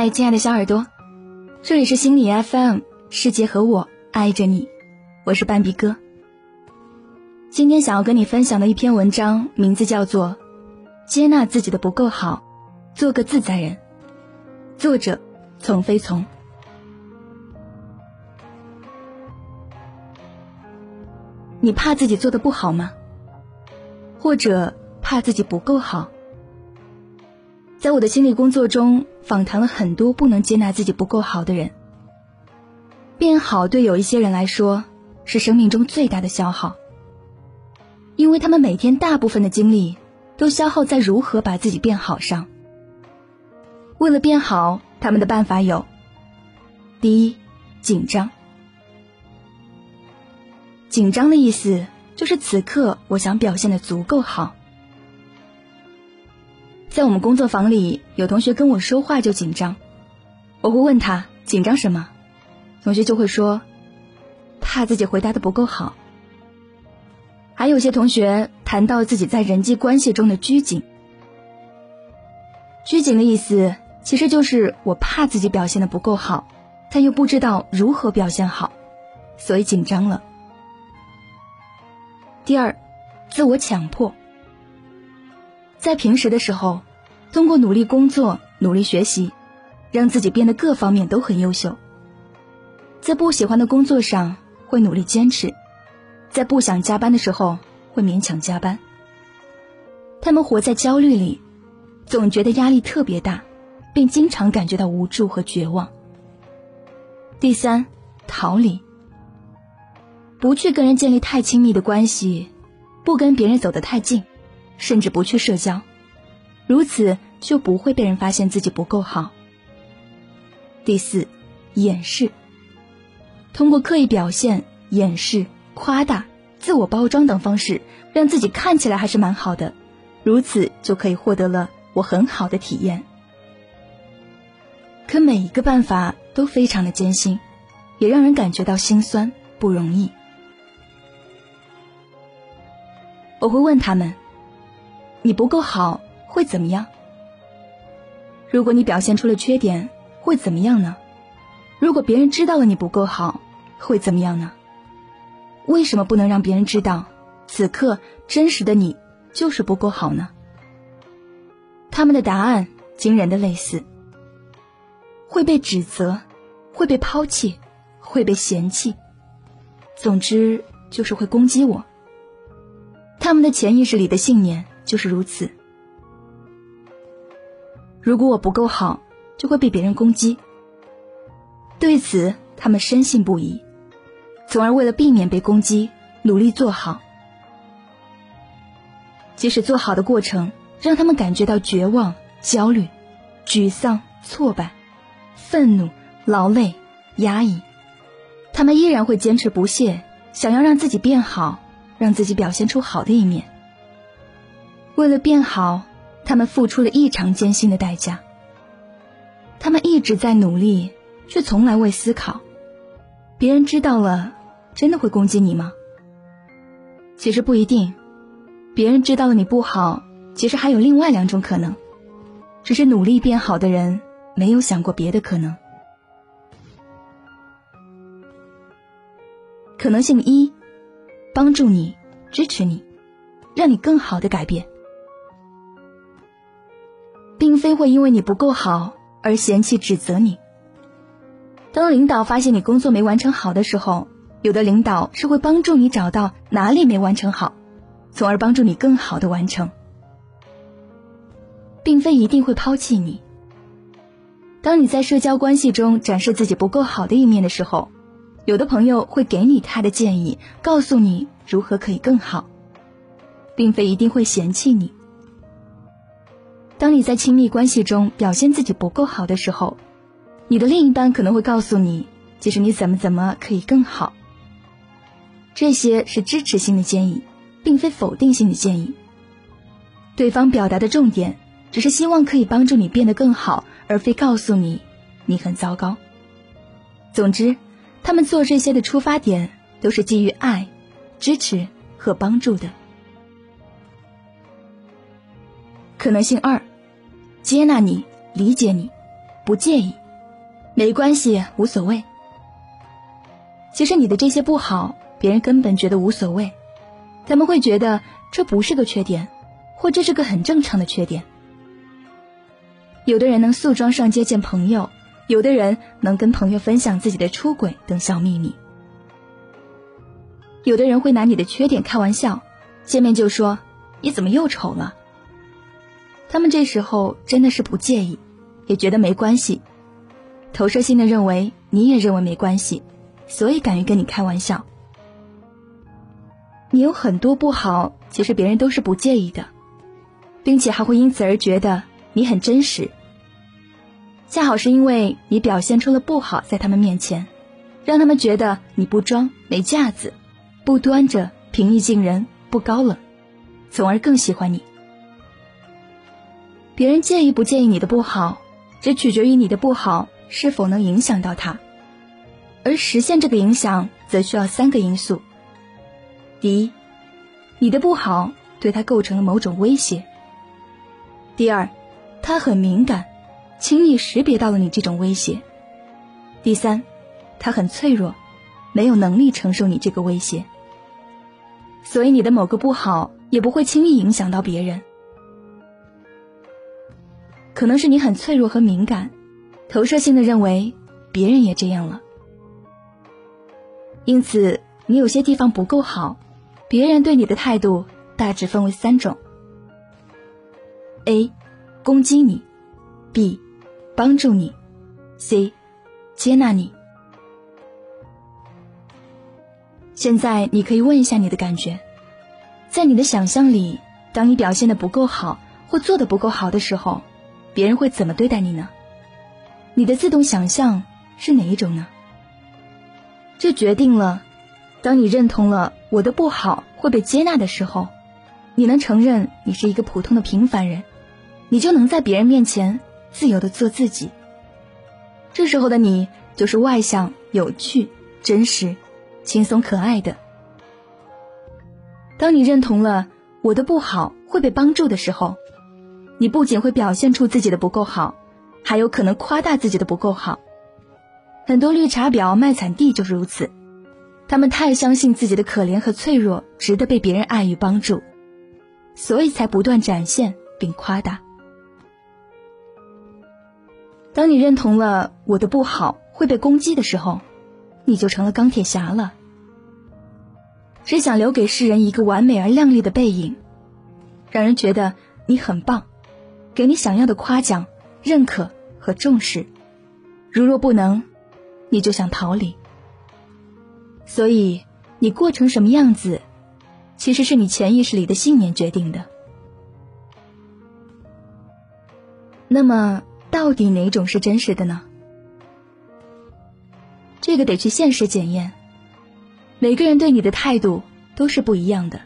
嗨，亲爱的小耳朵，这里是心理 FM，世界和我爱着你，我是半比哥。今天想要跟你分享的一篇文章，名字叫做《接纳自己的不够好，做个自在人》，作者从飞从。你怕自己做的不好吗？或者怕自己不够好？在我的心理工作中，访谈了很多不能接纳自己不够好的人。变好对有一些人来说是生命中最大的消耗，因为他们每天大部分的精力都消耗在如何把自己变好上。为了变好，他们的办法有：第一，紧张。紧张的意思就是此刻我想表现的足够好。在我们工作坊里，有同学跟我说话就紧张，我会问他紧张什么，同学就会说，怕自己回答的不够好。还有些同学谈到自己在人际关系中的拘谨，拘谨的意思其实就是我怕自己表现的不够好，但又不知道如何表现好，所以紧张了。第二，自我强迫。在平时的时候，通过努力工作、努力学习，让自己变得各方面都很优秀。在不喜欢的工作上，会努力坚持；在不想加班的时候，会勉强加班。他们活在焦虑里，总觉得压力特别大，并经常感觉到无助和绝望。第三，逃离。不去跟人建立太亲密的关系，不跟别人走得太近，甚至不去社交，如此就不会被人发现自己不够好。第四，掩饰，通过刻意表现、掩饰、夸大、自我包装等方式，让自己看起来还是蛮好的，如此就可以获得了我很好的体验。可每一个办法都非常的艰辛，也让人感觉到心酸，不容易。我会问他们：“你不够好会怎么样？如果你表现出了缺点会怎么样呢？如果别人知道了你不够好会怎么样呢？为什么不能让别人知道此刻真实的你就是不够好呢？”他们的答案惊人的类似：会被指责，会被抛弃，会被嫌弃，总之就是会攻击我。他们的潜意识里的信念就是如此。如果我不够好，就会被别人攻击。对此，他们深信不疑，从而为了避免被攻击，努力做好。即使做好的过程让他们感觉到绝望、焦虑、沮丧、挫败、愤怒、劳累、压抑，他们依然会坚持不懈，想要让自己变好。让自己表现出好的一面。为了变好，他们付出了异常艰辛的代价。他们一直在努力，却从来未思考：别人知道了，真的会攻击你吗？其实不一定。别人知道了你不好，其实还有另外两种可能，只是努力变好的人没有想过别的可能。可能性一。帮助你，支持你，让你更好的改变，并非会因为你不够好而嫌弃指责你。当领导发现你工作没完成好的时候，有的领导是会帮助你找到哪里没完成好，从而帮助你更好的完成，并非一定会抛弃你。当你在社交关系中展示自己不够好的一面的时候。有的朋友会给你他的建议，告诉你如何可以更好，并非一定会嫌弃你。当你在亲密关系中表现自己不够好的时候，你的另一半可能会告诉你，其实你怎么怎么可以更好。这些是支持性的建议，并非否定性的建议。对方表达的重点只是希望可以帮助你变得更好，而非告诉你你很糟糕。总之。他们做这些的出发点都是基于爱、支持和帮助的。可能性二，接纳你、理解你，不介意，没关系，无所谓。其实你的这些不好，别人根本觉得无所谓，他们会觉得这不是个缺点，或这是个很正常的缺点。有的人能素装上街见朋友，有的人能跟朋友分享自己的出轨等小秘密，有的人会拿你的缺点开玩笑，见面就说你怎么又丑了。他们这时候真的是不介意，也觉得没关系，投射性的认为你也认为没关系，所以敢于跟你开玩笑。你有很多不好，其实别人都是不介意的，并且还会因此而觉得你很真实。恰好是因为你表现出了不好，在他们面前，让他们觉得你不装、没架子、不端着、平易近人、不高冷，从而更喜欢你。别人介意不介意你的不好，只取决于你的不好是否能影响到他，而实现这个影响，则需要三个因素。第一，你的不好对他构成了某种威胁；第二，他很敏感，轻易识别到了你这种威胁；第三，他很脆弱，没有能力承受你这个威胁，所以你的某个不好也不会轻易影响到别人。可能是你很脆弱和敏感，投射性的认为别人也这样了，因此你有些地方不够好，别人对你的态度大致分为三种：A. 攻击你；B. 帮助你；C. 接纳你。现在你可以问一下你的感觉，在你的想象里，当你表现的不够好或做的不够好的时候。别人会怎么对待你呢？你的自动想象是哪一种呢？这决定了，当你认同了我的不好会被接纳的时候，你能承认你是一个普通的平凡人，你就能在别人面前自由的做自己。这时候的你就是外向、有趣、真实、轻松、可爱的。当你认同了我的不好会被帮助的时候。你不仅会表现出自己的不够好，还有可能夸大自己的不够好。很多绿茶婊、卖惨地就是如此，他们太相信自己的可怜和脆弱值得被别人爱与帮助，所以才不断展现并夸大。当你认同了我的不好会被攻击的时候，你就成了钢铁侠了，只想留给世人一个完美而亮丽的背影，让人觉得你很棒。给你想要的夸奖、认可和重视，如若不能，你就想逃离。所以，你过成什么样子，其实是你潜意识里的信念决定的。那么，到底哪种是真实的呢？这个得去现实检验。每个人对你的态度都是不一样的，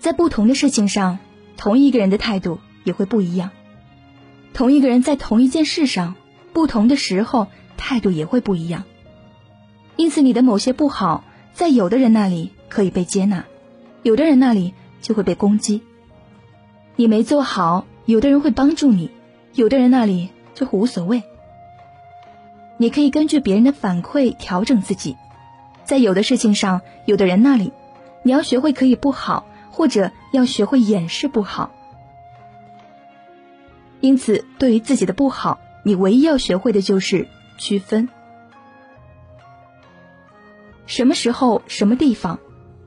在不同的事情上，同一个人的态度。也会不一样。同一个人在同一件事上，不同的时候态度也会不一样。因此，你的某些不好，在有的人那里可以被接纳，有的人那里就会被攻击。你没做好，有的人会帮助你，有的人那里就无所谓。你可以根据别人的反馈调整自己，在有的事情上，有的人那里，你要学会可以不好，或者要学会掩饰不好。因此，对于自己的不好，你唯一要学会的就是区分：什么时候、什么地方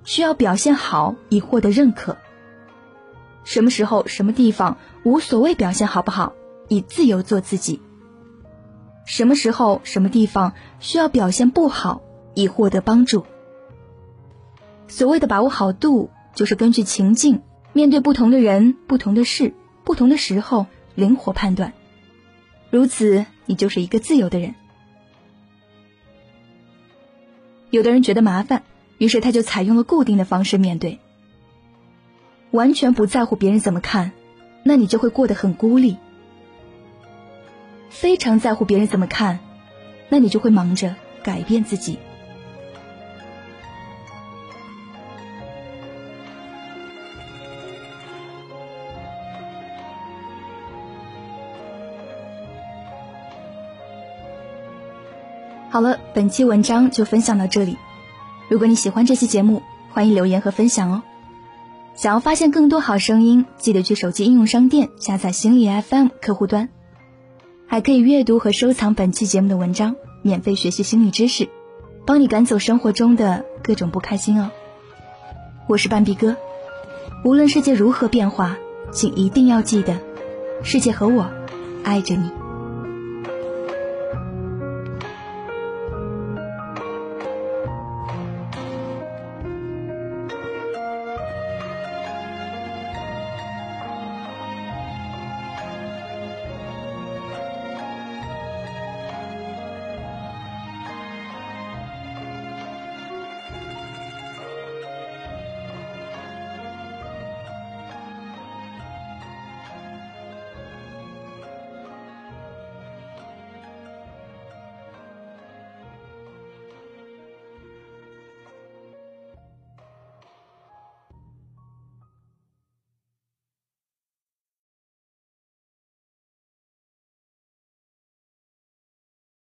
需要表现好以获得认可；什么时候、什么地方无所谓表现好不好，以自由做自己；什么时候、什么地方需要表现不好，以获得帮助。所谓的把握好度，就是根据情境，面对不同的人、不同的事、不同的时候。灵活判断，如此你就是一个自由的人。有的人觉得麻烦，于是他就采用了固定的方式面对，完全不在乎别人怎么看，那你就会过得很孤立；非常在乎别人怎么看，那你就会忙着改变自己。好了，本期文章就分享到这里。如果你喜欢这期节目，欢迎留言和分享哦。想要发现更多好声音，记得去手机应用商店下载心理 FM 客户端，还可以阅读和收藏本期节目的文章，免费学习心理知识，帮你赶走生活中的各种不开心哦。我是半壁哥，无论世界如何变化，请一定要记得，世界和我爱着你。